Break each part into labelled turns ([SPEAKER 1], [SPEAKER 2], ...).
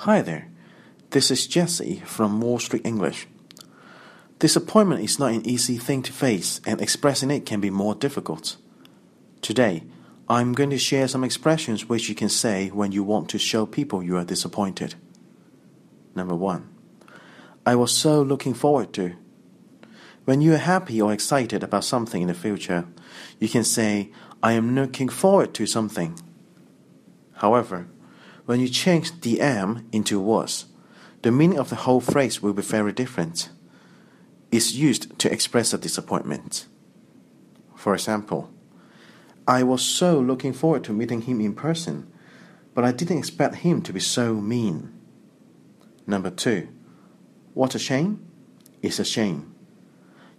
[SPEAKER 1] Hi there, this is Jesse from Wall Street English. Disappointment is not an easy thing to face, and expressing it can be more difficult. Today, I'm going to share some expressions which you can say when you want to show people you are disappointed. Number one, I was so looking forward to. When you are happy or excited about something in the future, you can say, I am looking forward to something. However, when you change the am into was, the meaning of the whole phrase will be very different. It's used to express a disappointment. For example, I was so looking forward to meeting him in person, but I didn't expect him to be so mean. Number two, what a shame? It's a shame.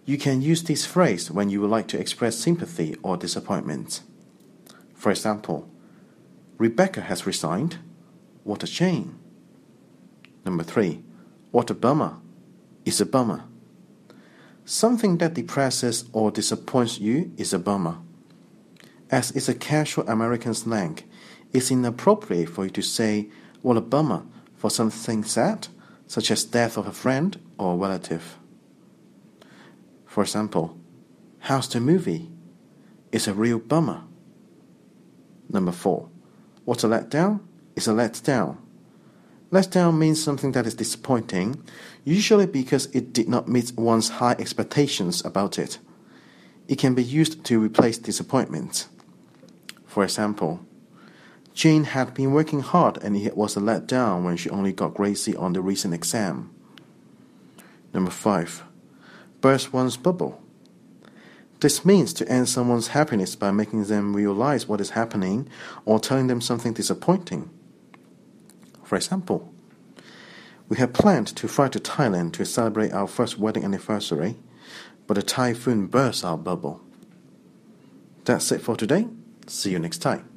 [SPEAKER 1] You can use this phrase when you would like to express sympathy or disappointment. For example, Rebecca has resigned. What a shame. Number three, what a bummer. It's a bummer. Something that depresses or disappoints you is a bummer. As it's a casual American slang, it's inappropriate for you to say, what a bummer, for something sad, such as death of a friend or relative. For example, how's the movie? It's a real bummer. Number four, what a letdown? It's a letdown. Letdown means something that is disappointing, usually because it did not meet one's high expectations about it. It can be used to replace disappointment. For example, Jane had been working hard and it was a letdown when she only got grade C on the recent exam. Number 5. Burst one's bubble. This means to end someone's happiness by making them realize what is happening or telling them something disappointing. For example, we had planned to fly to Thailand to celebrate our first wedding anniversary, but a typhoon burst our bubble. That's it for today. See you next time.